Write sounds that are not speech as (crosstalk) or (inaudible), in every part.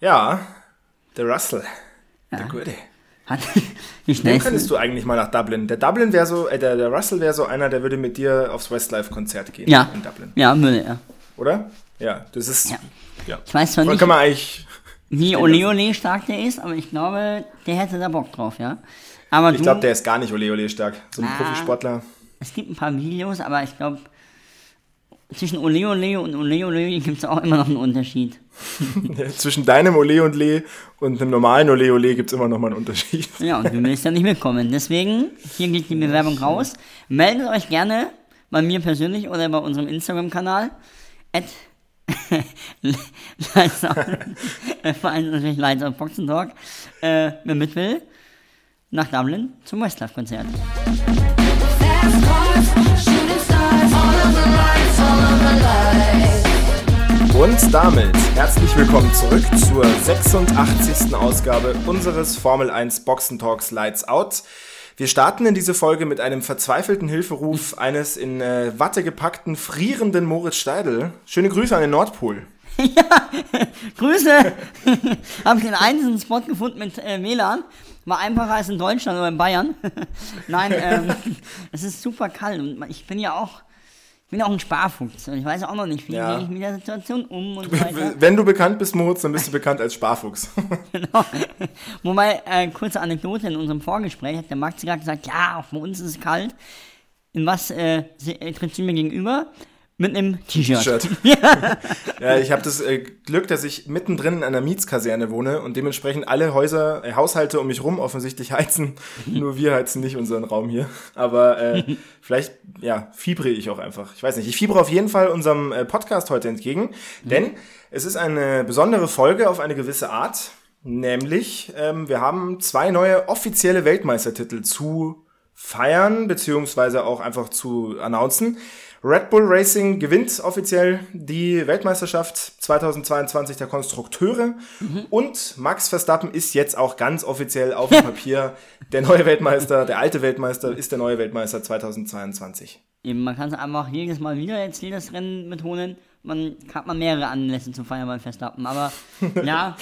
Ja, der Russell. Ja. Der Gute. Hat die Den könntest du eigentlich mal nach Dublin. Der Dublin wäre so, äh, der, der Russell wäre so einer, der würde mit dir aufs Westlife-Konzert gehen. Ja. In Dublin. Ja, würde er. Oder? Ja, das ist. Ja. ja. Ich weiß zwar nicht, kann man eigentlich wie Ole Ole stark der ist, aber ich glaube, der hätte da Bock drauf, ja. Aber ich glaube, der ist gar nicht Ole Ole stark. So ein ah, Profisportler. Es gibt ein paar Videos, aber ich glaube, zwischen Ole Ole und Ole Ole gibt es auch immer noch einen Unterschied. (laughs) zwischen deinem Ole und Le und einem normalen Ole Ole gibt es immer noch mal einen Unterschied. ja, und du willst ja nicht mitkommen. Deswegen, hier geht die Bewerbung raus. Meldet euch gerne bei mir persönlich oder bei unserem Instagram-Kanal. (laughs) vor allem natürlich auf Boxen Talk, äh, wer mit will, nach Dublin zum Westlife-Konzert. Und damit herzlich willkommen zurück zur 86. Ausgabe unseres Formel 1 Boxen Talks Lights Out. Wir starten in diese Folge mit einem verzweifelten Hilferuf eines in äh, Watte gepackten, frierenden Moritz Steidl. Schöne Grüße an den Nordpol. (laughs) ja, Grüße. (laughs) Habe ich den einzigen Spot gefunden mit äh, WLAN. War einfacher als in Deutschland oder in Bayern. (laughs) Nein, ähm, es ist super kalt und ich bin ja auch bin auch ein Sparfuchs und ich weiß auch noch nicht, wie ja. gehe ich mit der Situation um und so weiter. Wenn du bekannt bist, Moritz, dann bist du bekannt als Sparfuchs. (laughs) genau. Wobei, äh, kurze Anekdote in unserem Vorgespräch hat der Max gerade gesagt, ja, auch bei uns ist es kalt. In was äh, tritt sie mir gegenüber? Mit einem T-Shirt. ja. (laughs) ja, ich habe das äh, Glück, dass ich mittendrin in einer Mietskaserne wohne und dementsprechend alle Häuser, äh, Haushalte um mich rum offensichtlich heizen. Nur wir heizen nicht unseren Raum hier. Aber äh, (laughs) vielleicht, ja, fiebre ich auch einfach. Ich weiß nicht. Ich fiebre auf jeden Fall unserem äh, Podcast heute entgegen, mhm. denn es ist eine besondere Folge auf eine gewisse Art. Nämlich, ähm, wir haben zwei neue offizielle Weltmeistertitel zu feiern, beziehungsweise auch einfach zu announcen. Red Bull Racing gewinnt offiziell die Weltmeisterschaft 2022 der Konstrukteure mhm. und Max Verstappen ist jetzt auch ganz offiziell auf dem (laughs) Papier der neue Weltmeister, der alte Weltmeister ist der neue Weltmeister 2022. Eben, man kann es einfach jedes Mal wieder jetzt jedes Rennen betonen. Man hat man mehrere Anlässe zu feiern beim Verstappen, aber (laughs) ja,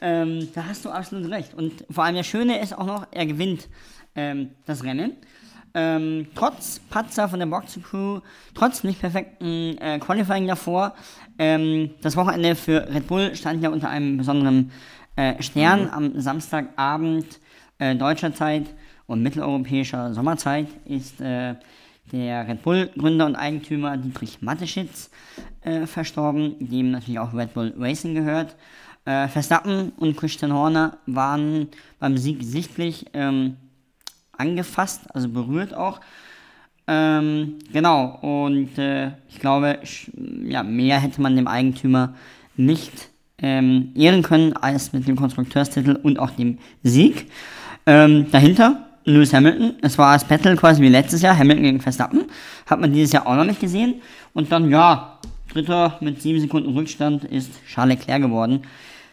ähm, da hast du absolut recht. Und vor allem das Schöne ist auch noch, er gewinnt ähm, das Rennen. Ähm, trotz Patzer von der Box Crew, trotz nicht perfekten äh, Qualifying davor, ähm, das Wochenende für Red Bull stand ja unter einem besonderen äh, Stern. Mhm. Am Samstagabend äh, deutscher Zeit und mitteleuropäischer Sommerzeit ist äh, der Red Bull-Gründer und Eigentümer Dietrich Mateschitz äh, verstorben, dem natürlich auch Red Bull Racing gehört. Äh, Verstappen und Christian Horner waren beim Sieg sichtlich ähm, angefasst, also berührt auch. Ähm, genau, und äh, ich glaube, ja, mehr hätte man dem Eigentümer nicht ähm, ehren können als mit dem Konstrukteurstitel und auch dem Sieg. Ähm, dahinter Lewis Hamilton. Es war das Battle quasi wie letztes Jahr, Hamilton gegen Verstappen. Hat man dieses Jahr auch noch nicht gesehen. Und dann, ja, Dritter mit sieben Sekunden Rückstand ist Charles Leclerc geworden.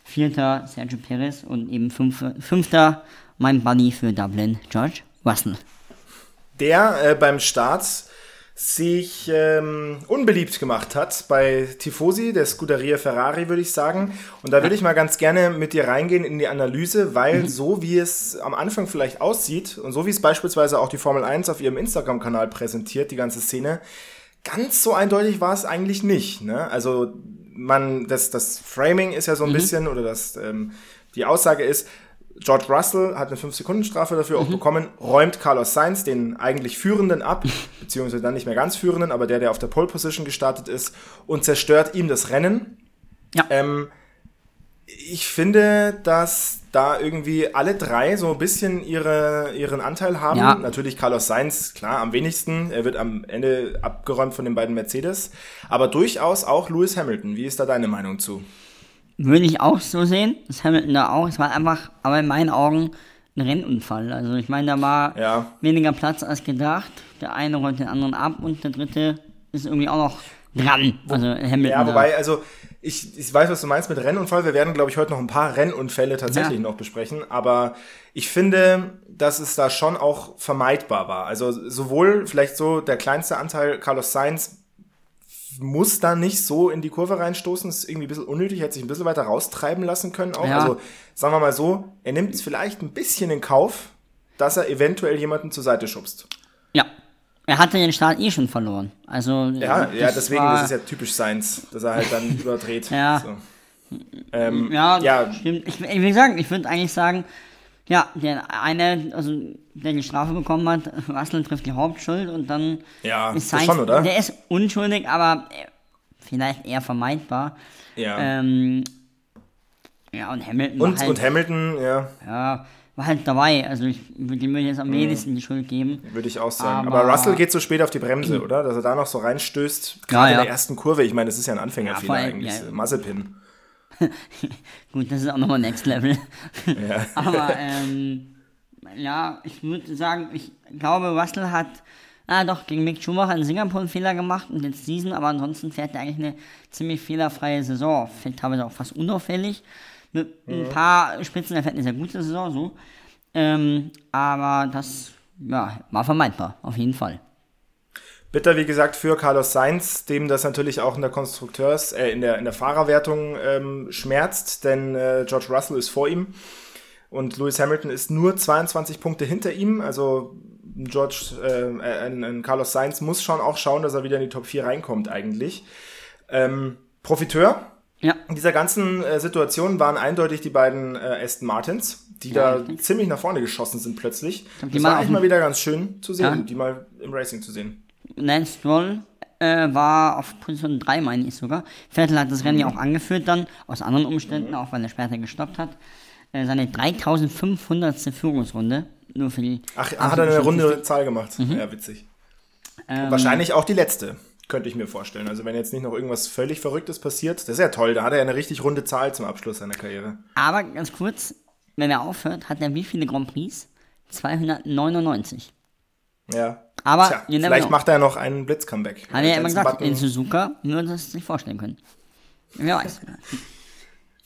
Vierter Sergio Perez und eben Fünfter mein Buddy für Dublin, George Russell. Der äh, beim Start sich ähm, unbeliebt gemacht hat bei Tifosi, der Scuderia Ferrari, würde ich sagen. Und da würde ich mal ganz gerne mit dir reingehen in die Analyse, weil mhm. so wie es am Anfang vielleicht aussieht und so wie es beispielsweise auch die Formel 1 auf ihrem Instagram-Kanal präsentiert, die ganze Szene, ganz so eindeutig war es eigentlich nicht. Ne? Also man, das, das Framing ist ja so ein mhm. bisschen, oder das, ähm, die Aussage ist, George Russell hat eine 5-Sekunden-Strafe dafür mhm. auch bekommen, räumt Carlos Sainz, den eigentlich Führenden, ab, (laughs) beziehungsweise dann nicht mehr ganz Führenden, aber der, der auf der Pole Position gestartet ist, und zerstört ihm das Rennen. Ja. Ähm, ich finde, dass da irgendwie alle drei so ein bisschen ihre, ihren Anteil haben. Ja. Natürlich Carlos Sainz, klar, am wenigsten. Er wird am Ende abgeräumt von den beiden Mercedes. Aber durchaus auch Lewis Hamilton. Wie ist da deine Meinung zu? Würde ich auch so sehen. Das Hamilton da auch. Es war einfach, aber in meinen Augen, ein Rennunfall. Also ich meine, da war ja. weniger Platz als gedacht. Der eine räumt den anderen ab und der dritte ist irgendwie auch noch dran. Also Hamilton. Ja, wobei, also ich, ich weiß, was du meinst mit Rennunfall. Wir werden, glaube ich, heute noch ein paar Rennunfälle tatsächlich ja. noch besprechen. Aber ich finde, dass es da schon auch vermeidbar war. Also sowohl vielleicht so der kleinste Anteil Carlos Sainz muss da nicht so in die Kurve reinstoßen, ist irgendwie ein bisschen unnötig, hätte sich ein bisschen weiter raustreiben lassen können auch. Ja. Also sagen wir mal so, er nimmt es vielleicht ein bisschen in Kauf, dass er eventuell jemanden zur Seite schubst. Ja. Er hatte den Start eh schon verloren. Also, Ja, ja, das deswegen, war, das ist ja typisch Seins, dass er halt dann (laughs) überdreht. Ja. So. Ähm, Ja, ja, stimmt. Ich, ich will sagen, ich würde eigentlich sagen, ja, der eine, also der die Strafe bekommen hat, (laughs) Russell trifft die Hauptschuld und dann Ja, ist Sainz, schon, oder? der ist unschuldig, aber äh, vielleicht eher vermeidbar. ja. Ähm, ja, und Hamilton und, war halt, und Hamilton, ja, ja, war halt dabei. Also ich würde ihm jetzt am wenigsten die Schuld geben. würde ich auch sagen. Aber- Aber, Russell geht so spät auf die Bremse, oder? Dass er da noch so reinstößt, gerade ja. in der ersten Kurve. Ich meine, das ist ja ein Anfängerfehler allem, eigentlich. ja. Mazepin. (laughs) Gut, das ist auch nochmal Next Level. Ja. (laughs) Aber ähm, ja, ich würde sagen, ich glaube, Russell hat ah, doch gegen Mick Schumacher in Singapur einen Fehler gemacht und jetzt diesen, aber ansonsten fährt er eigentlich eine ziemlich fehlerfreie Saison. Fährt teilweise auch fast unauffällig. Mit ein paar Spitzen, er fährt eine sehr gute Saison, so. Ähm, aber das ja, war vermeidbar, auf jeden Fall. Bitter, wie gesagt, für Carlos Sainz, dem das natürlich auch in der Konstrukteurs-, äh, in der, in der Fahrerwertung ähm, schmerzt, denn äh, George Russell ist vor ihm und Lewis Hamilton ist nur 22 Punkte hinter ihm. Also George, äh, ein, ein Carlos Sainz muss schon auch schauen, dass er wieder in die Top 4 reinkommt eigentlich. Ähm, Profiteur Ja, in dieser ganzen äh, Situation waren eindeutig die beiden äh, Aston Martins, die Ja, da richtig. ziemlich nach vorne geschossen sind plötzlich. die Das war eigentlich mal wieder ganz schön zu sehen, Ja. die mal im Racing zu sehen. Lance Stroll äh, war auf Position 3, meine ich sogar. Vettel hat das Rennen ja auch angeführt dann, aus anderen Umständen, auch weil er später gestoppt hat. Äh, seine 3500. Führungsrunde, nur für die... Ach, hat er eine runde Zahl gemacht. Ja, witzig. Ähm, Wahrscheinlich auch die letzte, könnte ich mir vorstellen. Also wenn jetzt nicht noch irgendwas völlig Verrücktes passiert, das ist ja toll. Da hat er ja eine richtig runde Zahl zum Abschluss seiner Karriere. Aber ganz kurz, wenn er aufhört, hat er wie viele Grand Prix? 299. Ja. Aber Tja, vielleicht know. macht er noch einen Blitzcomeback. Hat er ja immer gesagt, Button- in Suzuka würde das sich vorstellen können. Wer weiß. (laughs)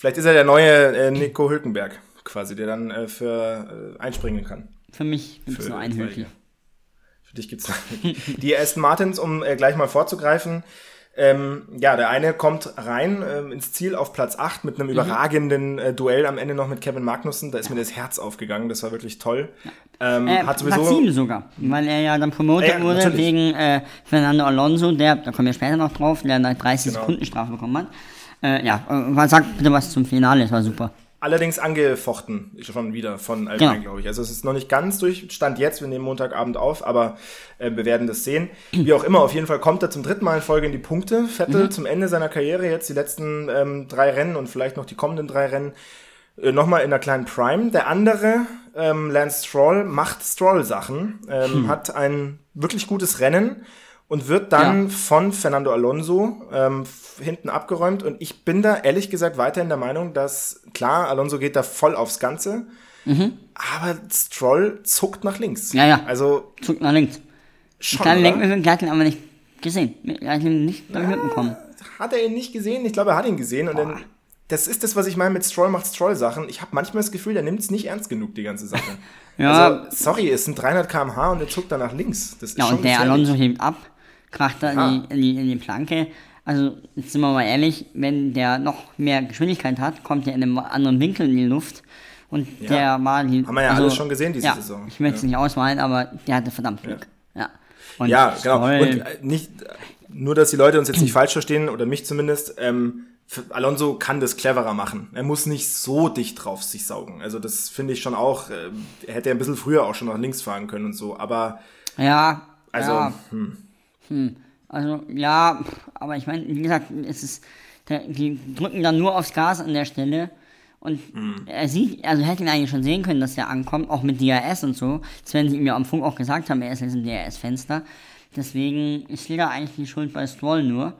Vielleicht ist er der neue äh, Nico Hülkenberg, quasi, der dann äh, für äh, einspringen kann. Für mich gibt es nur einen. Hülki. Für dich gibt's die Aston Martins, um äh, gleich mal vorzugreifen. Ähm, ja, der eine kommt rein ähm, ins Ziel auf Platz 8 mit einem Mhm. überragenden äh, Duell am Ende noch mit Kevin Magnussen. Da ist mir das Herz aufgegangen, das war wirklich toll. Ähm, Äh, hat sowieso. Platz 7 sogar, weil er ja dann promotet Ja, ja, wurde natürlich. wegen Fernando Alonso, der, da kommen wir später noch drauf, der eine 30 Genau. Sekunden Strafe bekommen hat. Äh, ja, äh, sag bitte was zum Finale, das war super. Allerdings angefochten schon wieder von Alpine, Genau. glaube ich. Also es ist noch nicht ganz durch, Stand jetzt, wir nehmen Montagabend auf, aber äh, wir werden das sehen. Wie auch immer, auf jeden Fall kommt er zum dritten Mal in Folge in die Punkte. Vettel zum Ende seiner Karriere jetzt die letzten ähm, drei Rennen und vielleicht noch die kommenden drei Rennen äh, nochmal in einer kleinen Prime. Der andere, ähm, Lance Stroll, macht Stroll-Sachen, ähm, hat ein wirklich gutes Rennen und wird dann Ja. von Fernando Alonso ähm, hinten abgeräumt. Und ich bin da ehrlich gesagt weiterhin der Meinung, dass, klar, Alonso geht da voll aufs Ganze, aber Stroll zuckt nach links. Mhm. Ja, ja. Also Zug nach links. schon, oder? Lenkwürfel, der hat ihn aber nicht gesehen. Er hat ihn nicht ja. mitbekommen. Hat er ihn nicht gesehen? Ich glaube, er hat ihn gesehen. Und dann, das ist das, was ich meine mit Stroll macht Stroll-Sachen. Ich habe manchmal das Gefühl, der nimmt es nicht ernst genug, die ganze Sache. (laughs) Ja. Also, sorry, es sind 300 km/h und der zuckt dann nach links. Das ist Ja, schon und der gefährlich. Alonso hebt ab, kracht da Ah. in, die, in, die, in die Planke. Also, jetzt sind wir mal ehrlich, wenn der noch mehr Geschwindigkeit hat, kommt er in einem anderen Winkel in die Luft. Und der war die, Haben wir ja also, alles schon gesehen diese ja, Saison. Ich möchte es nicht ausmalen, aber der hatte verdammt Glück. Ja. Ja, genau. Und äh, nicht, nur, dass die Leute uns jetzt nicht falsch verstehen, oder mich zumindest, ähm, Alonso kann das cleverer machen. Er muss nicht so dicht drauf sich saugen. Also das finde ich schon auch, äh, er hätte ein bisschen früher auch schon nach links fahren können und so, aber Ja, also, ja, also ja, aber ich meine, wie gesagt, es ist, die drücken dann nur aufs Gas an der Stelle und er sieht, also hätte ihn eigentlich schon sehen können, dass der ankommt, auch mit DRS und so. Das werden sie ihm ja am Funk auch gesagt haben, er ist jetzt im DRS-Fenster. Deswegen ist da eigentlich die Schuld bei Stroll nur,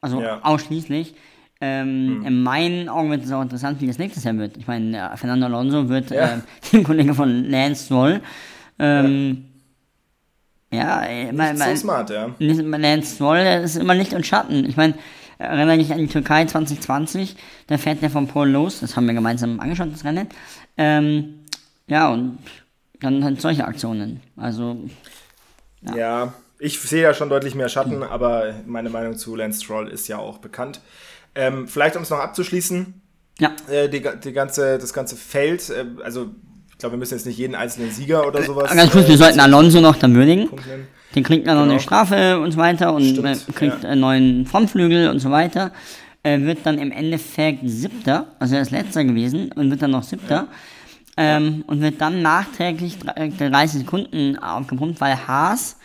also Ja. ausschließlich. Ähm, In meinen Augen wird es auch interessant, wie das nächstes Jahr wird. Ich meine, der Fernando Alonso wird Ja. (laughs) ähm, Teamkollege von Lance Stroll. Ähm, ja, äh, mein, so mein, smart, ja. nicht- Lance Stroll, der ist immer Licht und Schatten. Ich meine, erinnere dich an die Türkei 2020, da fährt der von Polen los, das haben wir gemeinsam angeschaut, das Rennen. Ähm, ja, und dann halt solche Aktionen. Also, Ja, Ich sehe ja schon deutlich mehr Schatten, aber meine Meinung zu Lance Stroll ist ja auch bekannt. Ähm, vielleicht, um es noch abzuschließen, Ja. äh, die, die ganze, das ganze Feld, äh, also ich glaube, wir müssen jetzt nicht jeden einzelnen Sieger oder sowas. Ganz kurz, äh, wir sollten Alonso noch dann würdigen. Den kriegt dann noch Genau. eine Strafe und so weiter und Stimmt, äh, kriegt ja. einen neuen Frontflügel und so weiter. Äh, wird dann im Endeffekt siebter, also er ist letzter gewesen und wird dann noch siebter. Ähm, und wird dann nachträglich dr- äh, 30 Sekunden aufgepumpt, weil Haas,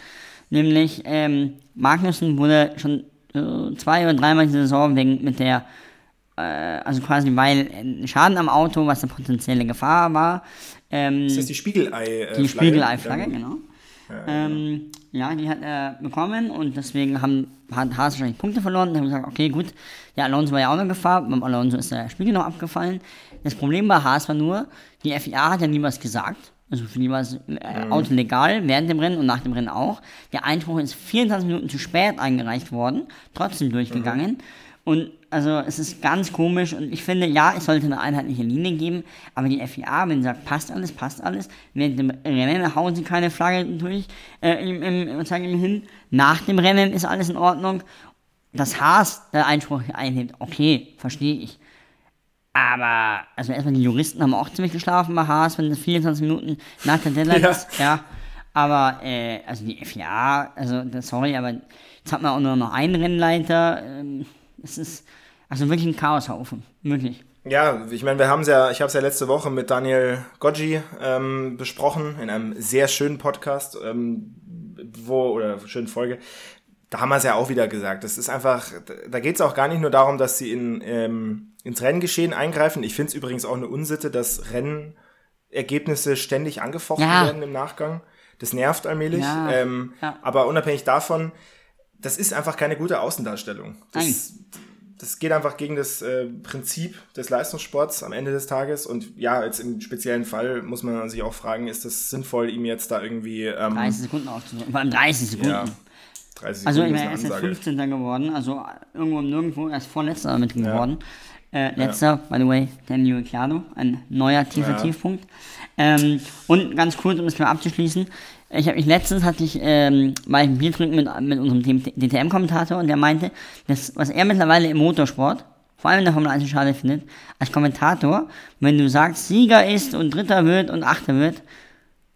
nämlich ähm, Magnussen wurde schon äh, zwei oder dreimal die Saison wegen mit der äh, also quasi weil Schaden am Auto, was eine potenzielle Gefahr war, ähm, Das ist die. Äh, die Flagge. Spiegelei-Flagge, genau. Ähm, ja, die hat er bekommen und deswegen haben, hat Haas wahrscheinlich Punkte verloren und haben gesagt, okay, gut, der Alonso war ja auch noch Gefahr, beim Alonso ist der Spiegel noch abgefallen. Das Problem bei Haas war nur, die FIA hat ja nie was gesagt. Also für die war das äh, Auto legal, während dem Rennen und nach dem Rennen auch. Der Einspruch ist 24 Minuten zu spät eingereicht worden, trotzdem durchgegangen. Und also es ist ganz komisch und ich finde, ja, es sollte eine einheitliche Linie geben, aber die FIA, wenn sie sagt, passt alles, passt alles, während dem Rennen hauen sie keine Flagge durch, äh, im, im, zeigen ihm hin, nach dem Rennen ist alles in Ordnung. Das Haas der Einspruch einhebt, okay, verstehe ich. Aber, also erstmal die Juristen haben auch ziemlich geschlafen bei Haas, wenn das 24 Minuten nach der Deadline Ja. ist. Ja. Aber, äh, also die FIA, also, sorry, aber jetzt hat man auch nur noch einen Rennleiter. Ähm, es ist also wirklich ein Chaoshaufen. Wirklich. Ja, ich meine, wir haben es ja, ich habe es ja letzte Woche mit Daniel Goggi ähm, besprochen in einem sehr schönen Podcast, ähm, wo oder schönen Folge. Da haben wir es ja auch wieder gesagt. Das ist einfach, da geht es auch gar nicht nur darum, dass sie in, ähm, ins Renngeschehen eingreifen. Ich finde es übrigens auch eine Unsitte, dass Rennergebnisse ständig angefochten Ja. werden im Nachgang. Das nervt allmählich. Ja, Ähm, ja. Aber unabhängig davon, das ist einfach keine gute Außendarstellung. Das, das geht einfach gegen das äh, Prinzip des Leistungssports am Ende des Tages. Und ja, jetzt im speziellen Fall muss man sich auch fragen, ist das sinnvoll, ihm jetzt da irgendwie ähm, 30 Sekunden. Vor allem 30 Sekunden. ja, 30 Also, ich Sekunden meine, ist er eine ist jetzt Ansage. 15. geworden, also irgendwo Nirgendwo, er ist vorletzter damit Ja. geworden. Äh, letzter, by the way, Daniel Ricciardo, ein neuer tiefer Ja. Tiefpunkt. Ähm, und ganz kurz, um das mal abzuschließen, ich habe mich letztens, hatte ich, ähm, ich ein Bier trinken mit, mit unserem DTM-Kommentator und der meinte, dass, was er mittlerweile im Motorsport, vor allem in der Formel 1 schade findet, als Kommentator, wenn du sagst, Sieger ist und Dritter wird und Achter wird,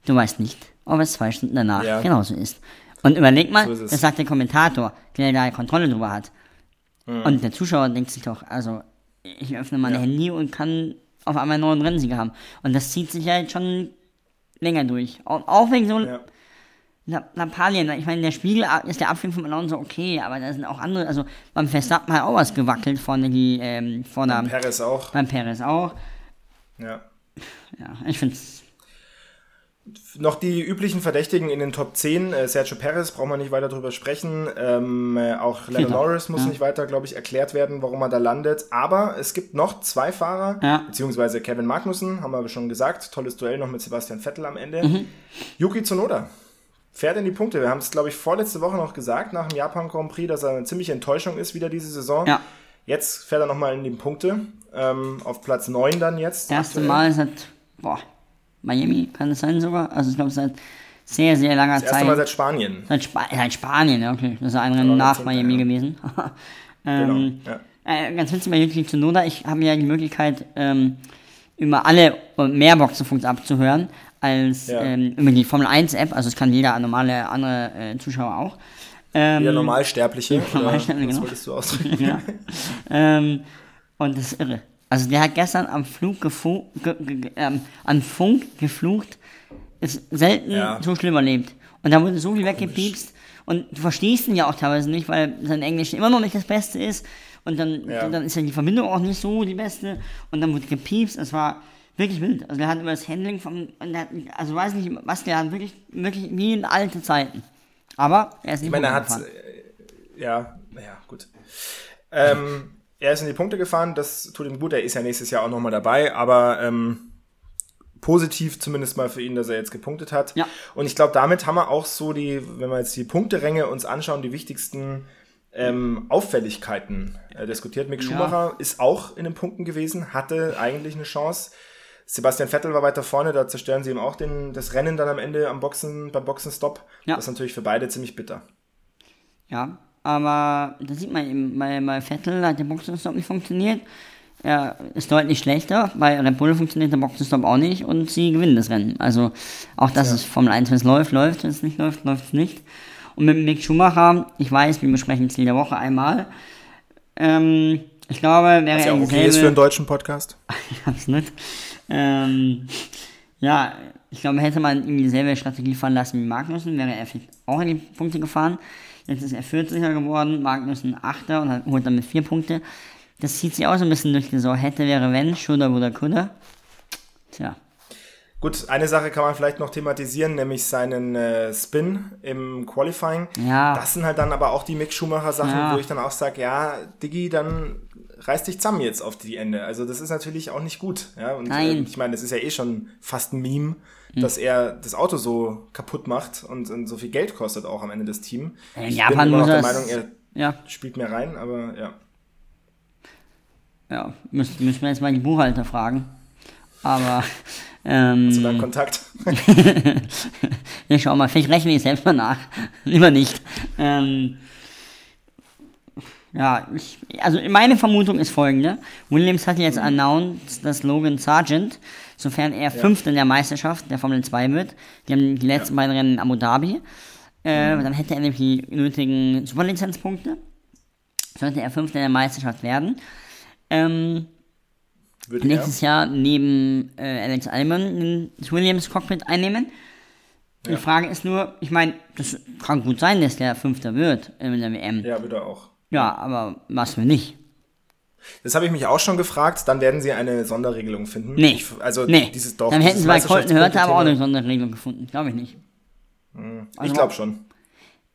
du weißt nicht, ob es zwei Stunden danach Ja. genauso ist. Und überleg mal, So das sagt der Kommentator, der da Kontrolle drüber hat. Hm. Und der Zuschauer denkt sich doch, also ich öffne mein Ja. Handy und kann auf einmal einen neuen Rennsieger haben. Und das zieht sich ja jetzt schon länger durch. Auch, auch wegen so Ja. La- Lappalien. Ich meine, der Spiegel ist der Abfilm von Alonso okay, aber da sind auch andere, also beim Verstappen hat auch was gewackelt vorne, die, ähm, vorne Perez auch. beim Perez auch. Ja. Ja, ich finde es Noch die üblichen Verdächtigen in den Top 10. Äh, Sergio Perez, brauchen wir nicht weiter drüber sprechen. Ähm, äh, auch Lando Vierter. Norris muss Ja. nicht weiter, glaube ich, erklärt werden, warum er da landet. Aber es gibt noch zwei Fahrer, Ja. beziehungsweise Kevin Magnussen, haben wir schon gesagt. Tolles Duell noch mit Sebastian Vettel am Ende. Mhm. Yuki Tsunoda fährt in die Punkte. Wir haben es, glaube ich, vorletzte Woche noch gesagt, nach dem Japan Grand Prix, dass er eine ziemliche Enttäuschung ist wieder diese Saison. Ja. Jetzt fährt er nochmal in die Punkte. Ähm, auf Platz 9 dann jetzt. das erste. Mal seit, boah, Miami kann es sein sogar? Also ich glaube seit sehr, sehr langer Das erste Zeit. Mal seit Spanien. Seit, Spa seit Spanien, ja, okay. Das ist ein Rennen nach Miami ja. gewesen. (laughs) ähm, Genau. Ja. äh, ganz witzig bei Yuki Tsunoda, ich habe ja die Möglichkeit, ähm, über alle mehr Boxenfunks abzuhören, als Ja. ähm, über die Formel 1 App, also das kann jeder normale andere äh, Zuschauer auch. Ähm, Ja, Normalsterbliche. Normalsterbliche, genau. wolltest du ausdrücken? (laughs) ja. ähm, und das ist irre. Also der hat gestern am Flug gefu ge ge ähm, am Funk geflucht, ist selten Ja. so schlimm erlebt. Und da wurde so viel weggepiepst und du verstehst ihn ja auch teilweise nicht, weil sein Englisch immer noch nicht das Beste ist und dann, Ja. dann ist ja die Verbindung auch nicht so die beste und dann wurde gepiepst, es war wirklich wild. Also der hat über das Handling der hat, also weiß nicht, was der hat, wirklich, wirklich wie in alte Zeiten. Aber er ist nicht Ich meine, er hat, äh, ja, naja, gut. Ähm, er ist in die Punkte gefahren, das tut ihm gut, er ist ja nächstes Jahr auch nochmal dabei, aber ähm, positiv zumindest mal für ihn, dass er jetzt gepunktet hat. Ja. Und ich glaube, damit haben wir auch so die, wenn wir jetzt die Punkteränge uns anschauen, die wichtigsten ähm, Auffälligkeiten äh, diskutiert. Mick Ja. Schumacher ist auch in den Punkten gewesen, hatte eigentlich eine Chance. Sebastian Vettel war weiter vorne, da zerstören sie ihm auch den, das Rennen dann am Ende am Boxen, beim Boxenstopp. Ja. Das ist natürlich für beide ziemlich bitter. Ja, aber da sieht man eben, bei, bei Vettel hat der Boxenstopp nicht funktioniert. Er ist deutlich schlechter. Bei Red Bull funktioniert der Boxenstopp auch nicht und sie gewinnen das Rennen. Also auch das Ja. ist Formel 1, wenn es läuft, läuft, wenn es nicht läuft, läuft es nicht. Und mit Mick Schumacher, ich weiß, wir besprechen Ziel der Woche einmal. Ähm, ich glaube, wäre Was ja auch okay ist für einen deutschen Podcast. (laughs) nicht. Ähm, ja, ich glaube, hätte man ihm dieselbe Strategie fahren lassen wie Magnussen, wäre er vielleicht auch in die Punkte gefahren. Jetzt ist er 40er geworden, Magnussen 8er und hat, holt damit 4 Punkte. Das zieht sich auch so ein bisschen durch die Saison. Hätte, wäre, wenn, Schudder, Wuder, Kudder. Tja, Gut, eine Sache kann man vielleicht noch thematisieren, nämlich seinen äh, Spin im Qualifying. Ja. Das sind halt dann aber auch die Mick Schumacher-Sachen, Ja. wo ich dann auch sage, ja, Diggi, dann reiß dich zusammen jetzt auf die Ende. Also das ist natürlich auch nicht gut. Ja? Und Nein. Äh, ich meine, das ist ja eh schon fast ein Meme, dass er das Auto so kaputt macht und, und so viel Geld kostet auch am Ende das Team. In ich Japan bin immer noch der er Meinung, er ja, spielt mehr rein, aber ja. ja, müssen, müssen wir jetzt mal die Buchhalter fragen. Aber, (laughs) ähm, Zu deinem Kontakt. (laughs) Ja, schau mal, vielleicht rechne ich selbst mal nach. (laughs) Lieber nicht. Ähm, ja, ich, also meine Vermutung ist folgende. Williams hat jetzt announced, dass Logan Sargent, sofern er Fünfter in der Meisterschaft der Formel 2 wird, die haben die letzten beiden Rennen in Abu Dhabi, äh, dann hätte er nämlich die nötigen Superlizenzpunkte. Sollte er Fünfter in der Meisterschaft werden. Ähm, er. nächstes Jahr neben äh, Alex Albon das Williams Cockpit einnehmen. Die Ja. Frage ist nur, ich meine, das kann gut sein, dass der Fünfter wird in der WM. Ja, Ja, würde er auch. Aber was wir nicht. Das habe ich mich auch schon gefragt. Dann werden sie eine Sonderregelung finden. Nee. Ich, also nee. dieses Dorf. Dann hätten sie bei Colton Hörte aber auch eine. Sonderregelung gefunden. Glaube ich nicht. Ich glaube schon.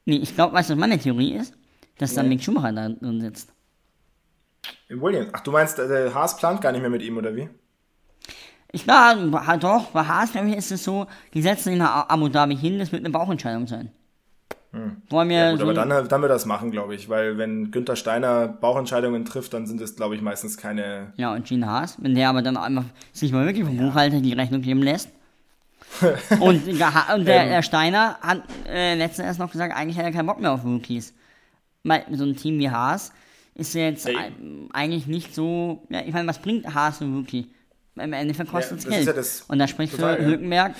Nee, ich glaube, weißt du, was meine Theorie ist? Dass dann Nee. Mick Schumacher da drin sitzt. Im Williams. Ach, du meinst, äh, der Haas plant gar nicht mehr mit ihm, oder wie? Ich glaube, doch, bei Haas, glaube ich, ist es so, die setzen ihn nach Abu Dhabi hin, das wird eine Bauchentscheidung sein. Wollen wir Hm. Ja, gut, so aber dann, dann wird das machen, glaube ich. Weil wenn Günther Steiner Bauchentscheidungen trifft, dann sind es, glaube ich, meistens keine. Ja, und Gene Haas, wenn der aber dann einfach sich mal wirklich vom Buchhalter die Rechnung geben lässt. (laughs) und und der, der Steiner hat äh, letztens erst noch gesagt, eigentlich hat er keinen Bock mehr auf Rookies. Weil so ein Team wie Haas ist jetzt Ey. ein- eigentlich nicht so. Ja, ich meine, was bringt Haas ein Rookie? Im Endeffekt kostet es ist Geld. ja und da spricht total, für ja. Hülkenberg.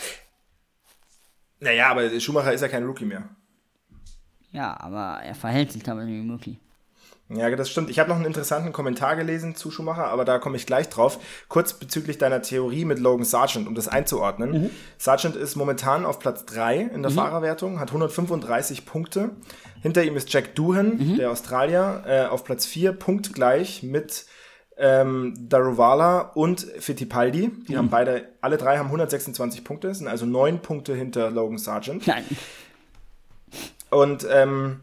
Naja, aber Schumacher ist ja kein Rookie mehr. Ja, aber er verhält sich dabei wie Rookie. Ja, das stimmt. Ich habe noch einen interessanten Kommentar gelesen zu Schumacher, aber da komme ich gleich drauf. Kurz bezüglich deiner Theorie mit Logan Sargent, um das einzuordnen. Sargent ist momentan auf Platz 3 in der Fahrerwertung, hat 135 Punkte. Hinter ihm ist Jack Doohan, der Australier, äh, auf Platz 4, punktgleich mit ähm, Daruvala und Fittipaldi. Die haben beide, alle drei haben 126 Punkte, sind also neun Punkte hinter Logan Sargent. Nein. Und ähm,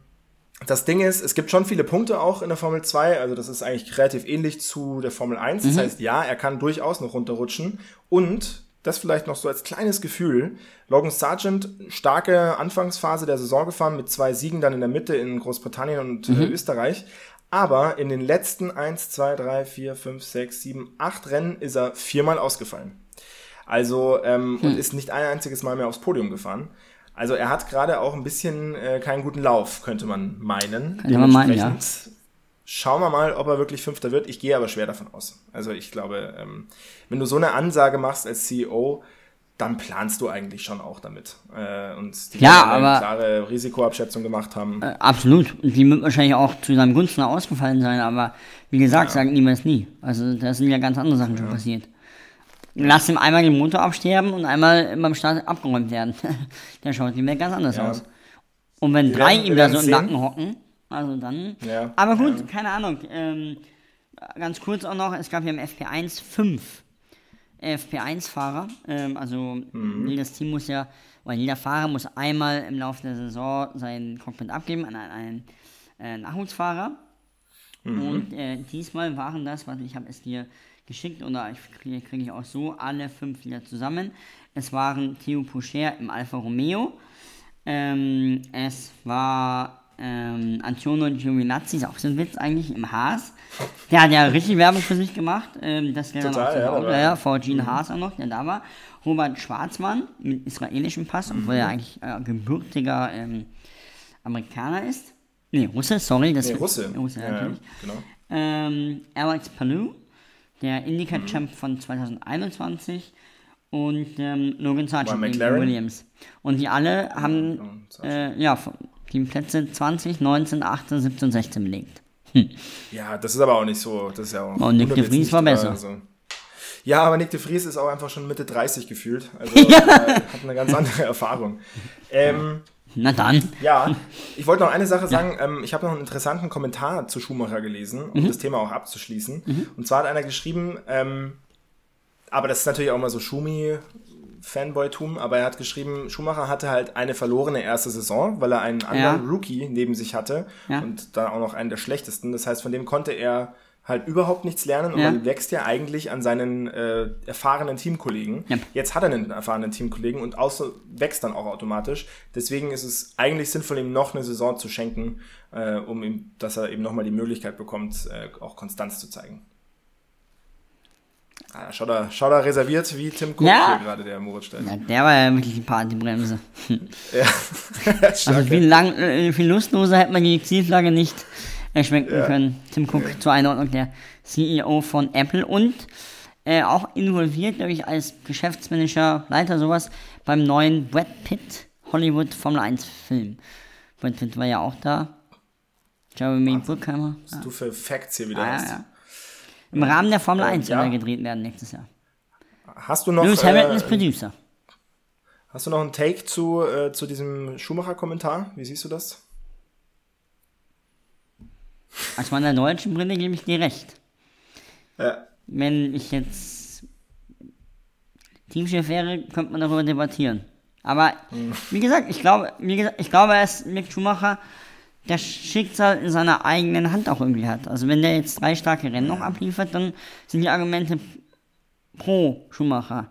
das Ding ist, es gibt schon viele Punkte auch in der Formel 2, also das ist eigentlich relativ ähnlich zu der Formel 1. Das heißt, ja, er kann durchaus noch runterrutschen. Und das vielleicht noch so als kleines Gefühl. Logan Sargent, starke Anfangsphase der Saison gefahren mit zwei Siegen dann in der Mitte in Großbritannien und äh, Österreich. Aber in den letzten 1, 2, 3, 4, 5, 6, 7, 8 Rennen ist er viermal ausgefallen. Also, ähm, und ist nicht ein einziges Mal mehr aufs Podium gefahren. Also er hat gerade auch ein bisschen äh, keinen guten Lauf, könnte man meinen. Könnte man meinen, ja. Dementsprechend Schauen wir mal, ob er wirklich Fünfter wird. Ich gehe aber schwer davon aus. Also ich glaube, ähm, wenn du so eine Ansage machst als CEO, dann planst du eigentlich schon auch damit. Äh, und die Ja, werden eine aber- klare Risikoabschätzung gemacht haben. Äh, absolut. Die wird wahrscheinlich auch zu seinem Gunsten ausgefallen sein, aber wie gesagt, sagen niemals nie. Also da sind ja ganz andere Sachen schon passiert. Lass ihm einmal den Motor absterben und einmal beim Start abgeräumt werden. (laughs) Der schaut die Welt ganz anders Ja. aus. Und wenn Wir drei werden- ihm da so im. Nacken hocken, also dann. Ja, Aber gut, ja. keine Ahnung. Ähm, ganz kurz auch noch, es gab ja im FP1 fünf FP1-Fahrer. Ähm, also Mhm. jedes Team muss ja, oder jeder Fahrer muss einmal im Laufe der Saison sein Cockpit abgeben an einen, einen äh, Nachwuchsfahrer. Mhm. Und äh, diesmal waren das, was ich habe es dir geschickt oder ich kriege krieg ich auch so alle fünf wieder zusammen. Es waren Theo Poucher im Alfa Romeo. Ähm, es war ähm, Antonio Giovinazzi, ist auch so ein Witz eigentlich, im Haas. Der hat ja richtig Werbung für sich gemacht. Ähm, das dann Total, auch so ja, ja, vor Gene Haas auch noch, der da war. Robert Schwarzmann mit israelischem Pass, obwohl Mhm. er eigentlich äh, gebürtiger ähm, Amerikaner ist. Nee, Russe, sorry. Das Nee, Russe. Russe, Ja, natürlich. genau. Ähm, Alex Palou, der Mhm. Indycar-Champ von 2021 und ähm, Logan Sargent. Williams. Und die alle haben äh, ja, die Plätze 20, 19, 18, 17, 16 belegt. Ja, das ist aber auch nicht so. Das ist ja auch Oh, Nick de Vries war besser. Also. Ja, aber Nick de Vries ist auch einfach schon Mitte 30 gefühlt. Also (laughs) äh, hat eine ganz andere Erfahrung. Ähm, Na dann. ja, ich wollte noch eine Sache sagen. Ähm, ich habe noch einen interessanten Kommentar zu Schumacher gelesen, Mhm. um das Thema auch abzuschließen. Und zwar hat einer geschrieben, ähm, aber das ist natürlich auch mal so Schumi. Fanboytum, aber er hat geschrieben, Schumacher hatte halt eine verlorene erste Saison, weil er einen anderen Ja. Rookie neben sich hatte Ja. und da auch noch einen der schlechtesten. Das heißt, von dem konnte er halt überhaupt nichts lernen und Ja. man wächst ja eigentlich an seinen äh, erfahrenen Teamkollegen. Ja. Jetzt hat er einen erfahrenen Teamkollegen und außer wächst dann auch automatisch. Deswegen ist es eigentlich sinnvoll, ihm noch eine Saison zu schenken, äh, um ihm, dass er eben nochmal die Möglichkeit bekommt, äh, auch Konstanz zu zeigen. Ah, schaut er, schaut er reserviert wie Tim Cook Ja. hier gerade, der Moritz Stein. Ja, der war ja wirklich die Partybremse. Ja. (laughs) Also viel, lang, äh, viel lustloser hätte man die Zielflagge nicht erschmecken Ja. können. Tim Cook zur Einordnung der CEO von Apple und äh, auch involviert, glaube ich, als Geschäftsmanager, Leiter sowas beim neuen Brad Pitt Hollywood Formel 1 Film. Brad Pitt war ja auch da. Jeremy Bruckheimer. Was du für Facts hier wieder Ah, ja, hast. ja. Im Rahmen der Formel Ähm, 1 soll ja. er gedreht werden nächstes Jahr. Hast du noch, Lewis Hamilton äh, ist Producer. hast du noch einen Take zu, äh, zu diesem Schumacher-Kommentar? Wie siehst du das? Aus meiner deutschen Brille gebe ich dir recht. Ja. Wenn ich jetzt Teamchef wäre, könnte man darüber debattieren. Aber wie gesagt, ich glaube, wie gesagt, ich glaube, dass Mick Schumacher das Schicksal in seiner eigenen Hand auch irgendwie hat. Also wenn der jetzt drei starke Rennen noch abliefert, dann sind die Argumente pro Schumacher.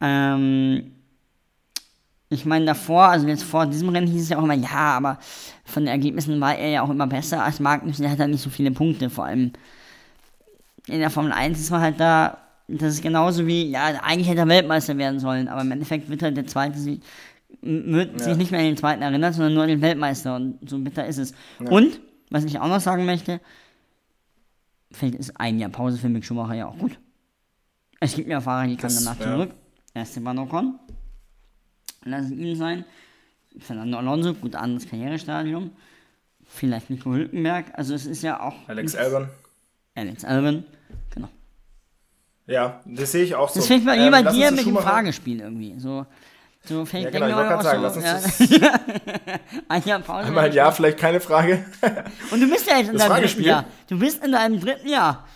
Ähm, ich meine davor, also jetzt vor diesem Rennen hieß es ja auch immer, ja, aber von den Ergebnissen war er ja auch immer besser als Magnussen, der hat halt nicht so viele Punkte, vor allem in der Formel 1 ist man halt da, das ist genauso wie, ja, eigentlich hätte er Weltmeister werden sollen, aber im Endeffekt wird halt der Zweite sich, m- wird sich nicht mehr an den Zweiten erinnern, sondern nur an den Weltmeister und so bitter ist es. Und, was ich auch noch sagen möchte, vielleicht ist ein Jahr Pause für Mick Schumacher ja auch gut. Es gibt ja Fahrer, die Das- danach ja. zurück. Esteban Ocon, lass es ihn sein. Fernando Alonso, gut, anderes Karrierestadium. Vielleicht Nico Hülkenberg, also es ist ja auch... Alex Albon. Alex Albon, genau. Ja, das sehe ich auch so. Das ich mal Ähm, lieber dir mit dem Fragespiel irgendwie. So, so vielleicht Ja, genau, ich wollte gerade sagen, lass uns ja, das (laughs) ein Jahr Pause. einmal ein Jahr, vielleicht keine Frage. Und du bist ja jetzt in Das deinem dritten? Jahr. Du bist in deinem dritten Jahr.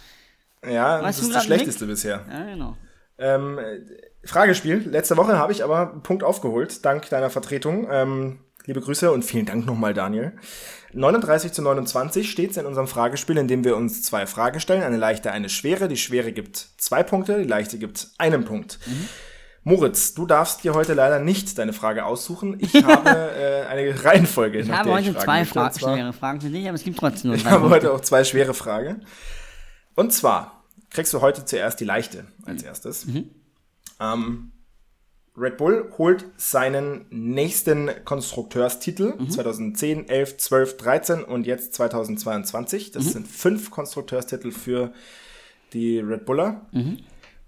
ja, Weißt das ist das? Schlechteste bisher. Ja, genau. Ähm, äh, Fragespiel. Letzte Woche habe ich aber einen Punkt aufgeholt, dank deiner Vertretung. Ähm, liebe Grüße und vielen Dank nochmal, Daniel. 39 zu 29 steht es in unserem Fragespiel, in dem wir uns zwei Fragen stellen. Eine leichte, eine schwere. Die schwere gibt zwei Punkte, die leichte gibt einen Punkt. Mhm. Moritz, du darfst dir heute leider nicht deine Frage aussuchen. Ich (laughs) habe äh, eine Reihenfolge. Ich habe heute Fragen zwei Fra schwere Fragen für dich, aber es gibt trotzdem nur ich habe heute auch zwei schwere Fragen. Und zwar kriegst du heute zuerst die leichte als erstes. Ähm, Red Bull holt seinen nächsten Konstrukteurstitel 2010, 11, 12, 13 und jetzt 2022. Das sind fünf Konstrukteurstitel für die Red Buller.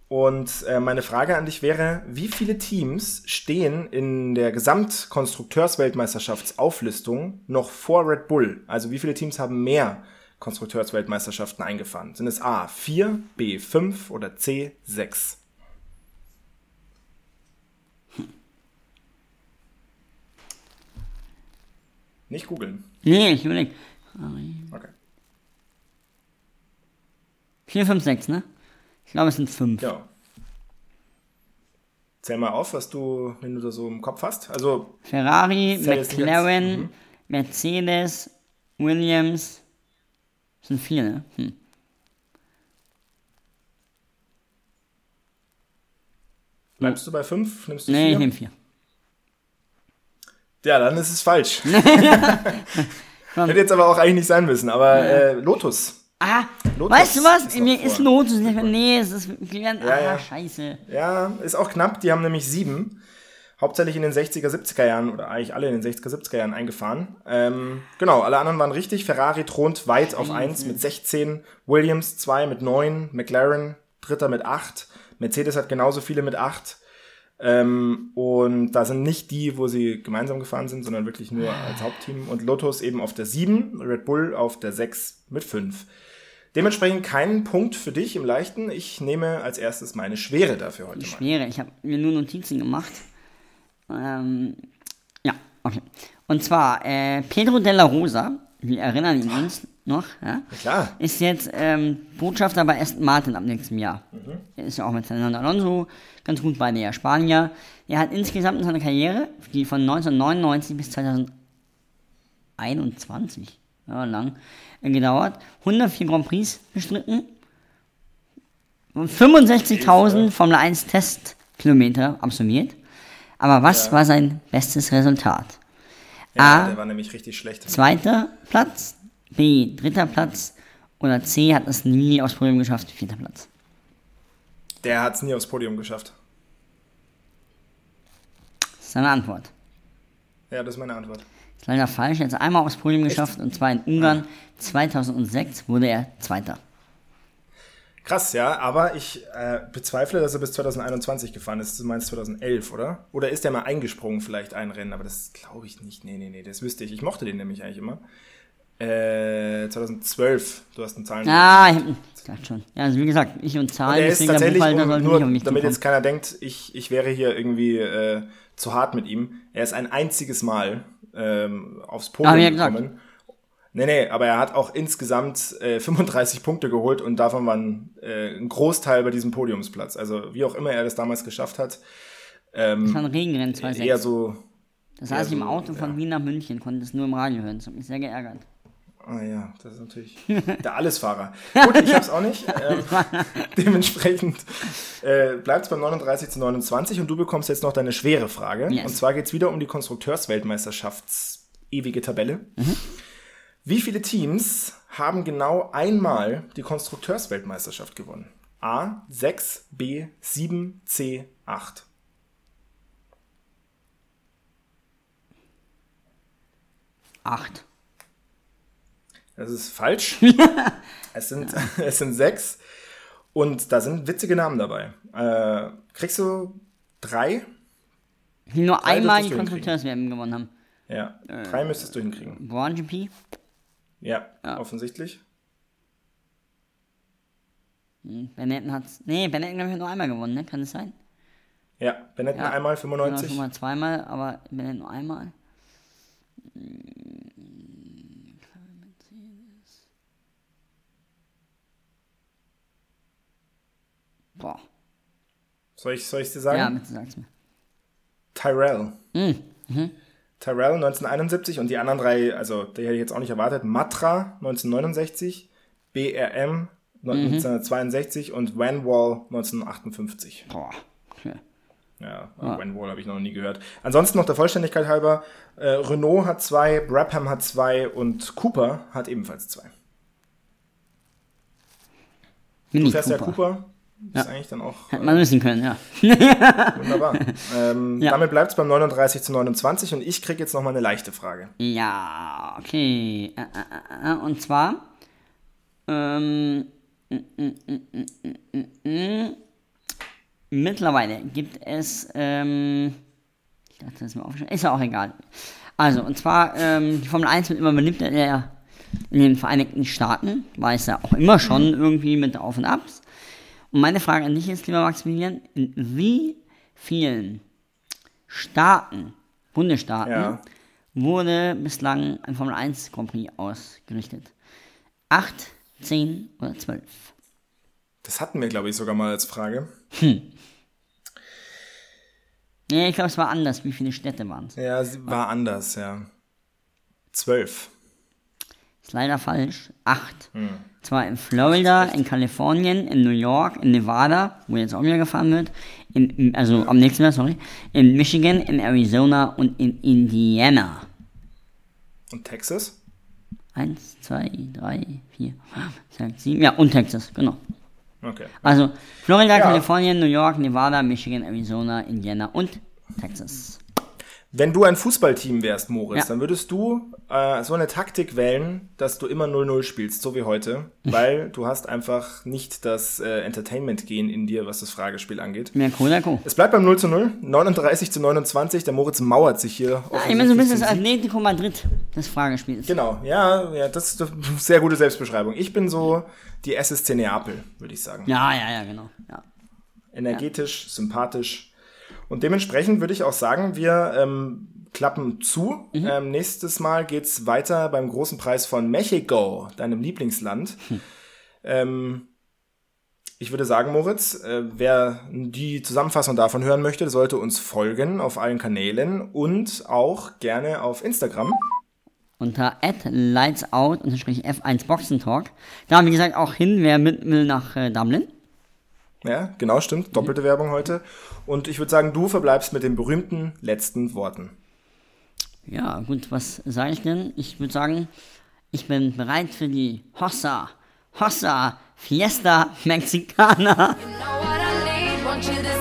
Und äh, meine Frage an dich wäre, wie viele Teams stehen in der Gesamtkonstrukteursweltmeisterschaftsauflistung noch vor Red Bull? Also wie viele Teams haben mehr Konstrukteursweltmeisterschaften eingefahren? Sind es A 4, B 5 oder C 6? Nicht googeln. Nee, ich überleg. Okay. 4, 5, 6, ne? Ich glaube, es sind 5. Ja. Zähl mal auf, was du, wenn du da so im Kopf hast. Also Ferrari, McLaren. Mhm. Mercedes, Williams. Das sind vier, ne? Hm. bleibst du bei 5? Nimmst du Nee, ich vier? nehme vier. Ja, dann ist es falsch. (laughs) (laughs) Hätte jetzt aber auch eigentlich nicht sein müssen, aber äh, Lotus. Ah, Lotus weißt du was? ist Mir ist Lotus nicht mehr. Nee, es ist Glend. Ja, ah, ja. scheiße. Ja, ist auch knapp. Die haben nämlich sieben. Hauptsächlich in den 60er, 70er Jahren oder eigentlich alle in den 60er, 70er Jahren eingefahren. Ähm, genau, alle anderen waren richtig. Ferrari thront weit auf 1 mit 16, Williams 2 mit 9, McLaren dritter mit 8, Mercedes hat genauso viele mit 8. Ähm, und da sind nicht die, wo sie gemeinsam gefahren sind, sondern wirklich nur als Hauptteam. Und Lotus eben auf der 7, Red Bull auf der 6 mit 5. Dementsprechend keinen Punkt für dich im Leichten. Ich nehme als erstes meine Schwere dafür heute mal. Schwere. Ich habe mir nur Notizen gemacht. Ähm, ja, okay. Und zwar, äh, Pedro Della Rosa, wir erinnern ihn uns noch, ja, Klar. ist jetzt ähm, Botschafter bei Aston Martin ab nächsem Jahr. Er ist ja auch mit Fernando Alonso ganz gut bei der Spanier. Er hat insgesamt in seiner Karriere, die von 1999 bis 2021, ja, lang, äh, gedauert, 104 Grand Prix bestritten und 65.000 Formel 1 Testkilometer absolviert. Aber was Ja. war sein bestes Resultat? Ja, A. der war nämlich richtig schlecht. Zweiter Platz, B. Dritter Platz oder C. hat es nie aufs Podium geschafft, vierter Platz. Der hat es nie aufs Podium geschafft. Das ist seine Antwort. Ja, das ist meine Antwort. Ist leider falsch, er hat es einmal aufs Podium geschafft und zwar in Ungarn 2006 wurde er Zweiter. Krass, ja, aber ich äh, bezweifle, dass er bis 2021 gefahren ist. Du meinst 2011, oder? Oder ist er mal eingesprungen, vielleicht ein Rennen? Aber das glaube ich nicht. Nee, nee, nee, das wüsste ich. Ich mochte den nämlich eigentlich immer. Äh, 2012, du hast einen Zahlen. Ah, ich ich dachte schon. Ja, also wie gesagt, ich und Zahlen, er ist tatsächlich, Buchhalter um, nur damit jetzt keiner denkt, ich, ich wäre hier irgendwie äh, zu hart mit ihm. Er ist ein einziges Mal ähm, aufs Podium ich ja gesagt. gekommen. Nee, nee, aber er hat auch insgesamt äh, (laughs) 35 Punkte geholt und davon waren äh, ein Großteil bei diesem Podiumsplatz. Also wie auch immer er das damals geschafft hat. Das war ein Regenrennen 2006. Eher so, das heißt, eher im Auto von ja. Wien nach München konnte es nur im Radio hören. Das hat mich sehr geärgert. Ah ja, das ist natürlich (laughs) der Allesfahrer. Gut, ich hab's auch nicht. (laughs) Ähm, dementsprechend äh, bleibt es beim 39 zu 29 und du bekommst jetzt noch deine schwere Frage. Yes. Und zwar geht's wieder um die Konstrukteursweltmeisterschafts ewige Tabelle. Mhm. Wie viele Teams haben genau einmal die Konstrukteursweltmeisterschaft gewonnen? A 6, B 7, C 8. Acht. Das ist falsch. (laughs) es, sind, (laughs) es sind sechs. Und da sind witzige Namen dabei. Äh, kriegst du drei? Nur einmal die. Konstrukteurswerben gewonnen haben. Ja, drei müsstest du hinkriegen. Braun GP, Ja, offensichtlich. Benetton hat's. Nee, Benetton glaube ich hat nur einmal gewonnen, ne? Kann das sein? Ja, Benetton Ja. einmal Genau, 95. schon mal zweimal, aber Benetton nur einmal. Boah. Soll ich es dir sagen? Ja, bitte sag's mir. Tyrell. Mhm. Tyrell 1971 und die anderen drei, also die hätte ich jetzt auch nicht erwartet. Matra 1969, BRM 1962 und Vanwall 1958. Boah. Okay. Ja, Vanwall habe ich noch nie gehört. Ansonsten noch der Vollständigkeit halber, äh, Renault hat zwei, Brabham hat zwei und Cooper hat ebenfalls zwei. Mini Du fährst Cooper. ja Cooper. Ist eigentlich dann auch Hätte man wissen können, ja. (laughs) wunderbar. ähm, (laughs) Ja. Damit bleibt es beim 39 zu 29 und ich kriege jetzt noch mal eine leichte Frage. Ja, okay. Äh, äh, äh, äh, Und zwar, ähm, mm, mm, mm, mittlerweile gibt es, ähm, ich dachte, das ist mir aufgeschrieben, ist ja auch egal. Also, und zwar, ähm, die Formel 1 wird immer beliebter in, der, in den Vereinigten Staaten, war es ja auch immer schon irgendwie mit Auf und Abs. Und meine Frage an dich ist, lieber Maximilian, in wie vielen Staaten, Bundesstaaten, Ja. wurde bislang ein Formel 1 Grand Prix ausgerichtet? 8, 10 oder 12? Das hatten wir, glaube ich, sogar mal als Frage. Nee, ich glaube, es war anders. Wie viele Städte waren es? Ja, sie war anders, ja. Zwölf. Ist leider falsch. 8. Zwar in Florida, in Kalifornien, in New York, in Nevada, wo jetzt auch wieder gefahren wird, in, also am nächsten Mal, sorry, in Michigan, in Arizona und in Indiana. Und Texas? 1, 2, 3, 4, 5, 6, 7. Ja, und Texas, genau. Okay. Also Florida, Ja. Kalifornien, New York, Nevada, Michigan, Arizona, Indiana und Texas. Wenn du ein Fußballteam wärst, Moritz, Ja. dann würdest du äh, so eine Taktik wählen, dass du immer 0-0 spielst, so wie heute, (laughs) weil du hast einfach nicht das äh, Entertainment-Gen in dir, was das Fragespiel angeht. Mehr Cola Co. Es bleibt beim 0 zu 0, 39 zu 29, der Moritz mauert sich hier. Ich meine so ein bisschen das. Atletico Madrid des Fragespiels. Genau, ja, ja, das ist eine sehr gute Selbstbeschreibung. Ich bin so die SSC Neapel, würde ich sagen. Ja, ja, ja, genau. Ja. energetisch, sympathisch. Und dementsprechend würde ich auch sagen, wir ähm, klappen zu. Ähm, nächstes Mal geht's weiter beim großen Preis von Mexiko, deinem Lieblingsland. Ähm, ich würde sagen, Moritz, äh, wer die Zusammenfassung davon hören möchte, sollte uns folgen auf allen Kanälen und auch gerne auf Instagram. Unter lightsout-f1 Boxentalk. Da, wie gesagt, auch hin, wer mit will nach äh, Dublin. Ja, genau, stimmt. Doppelte Werbung heute. Und ich würde sagen, du verbleibst mit den berühmten letzten Worten. Ja, gut, was sage ich denn? Ich würde sagen, ich bin bereit für die Hossa, Hossa, Fiesta Mexicana. know what I need. Want you to